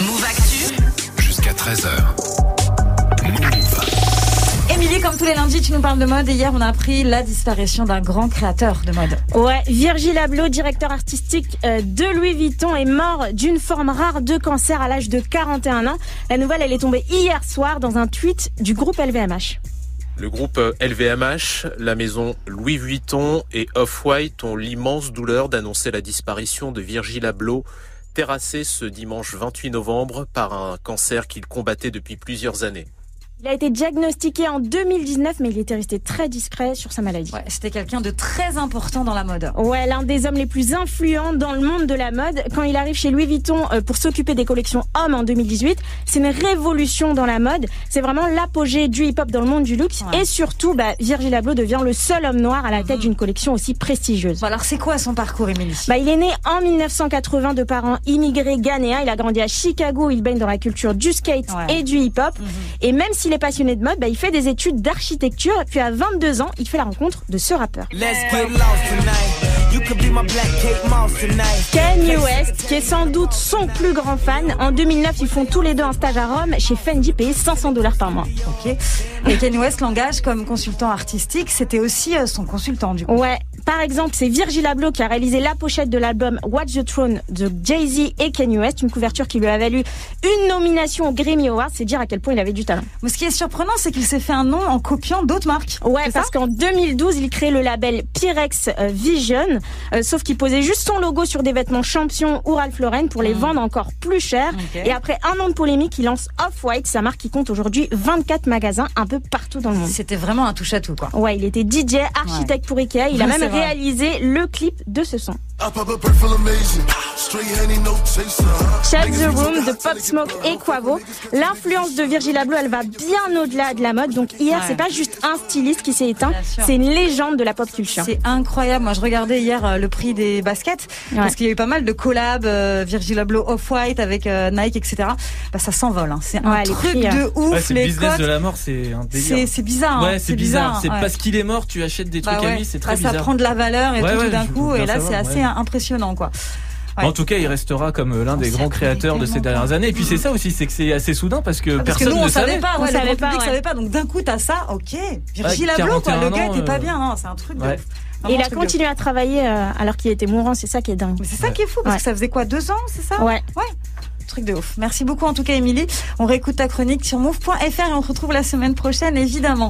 Move Actu. Jusqu'à 13h. Move. Émilie, comme tous les lundis, tu nous parles de mode et hier on a appris la disparition d'un grand créateur de mode. Ouais, Virgil Abloh, directeur artistique euh, de Louis Vuitton, est mort d'une forme rare de cancer à l'âge de 41 ans. La nouvelle, elle est tombée hier soir dans un tweet du groupe LVMH. Le groupe LVMH, la maison Louis Vuitton et Off-White ont l'immense douleur d'annoncer la disparition de Virgil Abloh, terrassé ce dimanche 28 novembre par un cancer qu'il combattait depuis plusieurs années. Il a été diagnostiqué en 2019, mais il était resté très discret sur sa maladie. Ouais, c'était quelqu'un de très important dans la mode. Ouais, l'un des hommes les plus influents dans le monde de la mode. Quand il arrive chez Louis Vuitton euh, pour s'occuper des collections hommes en 2018, c'est une révolution dans la mode. C'est vraiment l'apogée du hip-hop dans le monde du luxe. Ouais. Et surtout, bah, Virgil Abloh devient le seul homme noir à la tête d'une collection aussi prestigieuse. Bon, alors c'est quoi son parcours, Émilie? Bah, il est né en 1980 de parents immigrés ghanéens. Il a grandi à Chicago. Il baigne dans la culture du skate Ouais. et du hip-hop. Et même s'il est passionné de mode, bah, il fait des études d'architecture. Puis à 22 ans, il fait la rencontre de ce rappeur. Let's get lost tonight. Kanye West, qui est sans doute son plus grand fan. En 2009, ils font tous les deux un stage à Rome chez Fendi, payé 500 dollars par mois. Ok. Et Kanye West l'engage comme consultant artistique. C'était aussi euh, son consultant, du coup. Ouais. Par exemple, c'est Virgil Abloh qui a réalisé la pochette de l'album Watch the Throne de Jay-Z et Kanye West, une couverture qui lui a valu une nomination au Grammy Awards. C'est dire à quel point il avait du talent. Mais ce qui est surprenant, c'est qu'il s'est fait un nom en copiant d'autres marques. Ouais, parce qu'en 2012, il crée le label Pyrex euh, Vision, euh, sauf qu'il posait juste son logo sur des vêtements Champion ou Ralph Lauren pour les vendre encore plus cher. Et après un an de polémique, il lance Off-White, sa marque qui compte aujourd'hui 24 magasins un peu partout dans le monde. C'était vraiment un touche-à-tout, quoi. Ouais, il était DJ, architecte pour Ikea. Il a Ouais, même réalisé le clip de ce son. Shut the Room de Pop Smoke et Quavo. L'influence de Virgil Abloh, elle va bien au-delà de la mode. Donc hier, Ouais. c'est pas juste un styliste qui s'est éteint, c'est une légende de la pop culture. C'est incroyable. Moi, je regardais hier euh, le prix des baskets parce qu'il y a eu pas mal de collabs, euh, Virgil Abloh, Off-White avec euh, Nike, etc. Bah, ça s'envole. Hein. C'est un Ouais, truc prix, de ouf. Ouais, c'est business cotes. de la mort, c'est un C'est délire. c'est bizarre. hein. Ouais, c'est bizarre. C'est ouais. parce qu'il est mort, tu achètes des Bah trucs à ouais. lui, c'est très Bah, bizarre. Ça prend de la valeur et Ouais, tout, ouais, tout d'un coup. Et là, c'est assez ouais. Impressionnant, quoi. Ouais. En tout cas, il restera comme euh, l'un des grands créateurs de ces dernières années. Et puis c'est ça aussi, c'est que c'est assez soudain parce que Parce que personne nous, on ne savait pas, On ouais, le savait pas, ouais. savait pas. Donc d'un coup, t'as ça, ok. Virgil Ouais, Abloh, quoi. Le 41 gars était pas euh, bien, non, c'est un truc de ouais. ouf. Et il a continué à travailler euh, alors qu'il était mourant, c'est ça qui est dingue. Mais c'est ça qui est fou, parce Ouais. que ça faisait quoi, deux ans, c'est ça Ouais. Truc de ouf. Merci beaucoup en tout cas, Émilie. On réécoute ta chronique sur move.fr et on se retrouve la semaine prochaine, évidemment.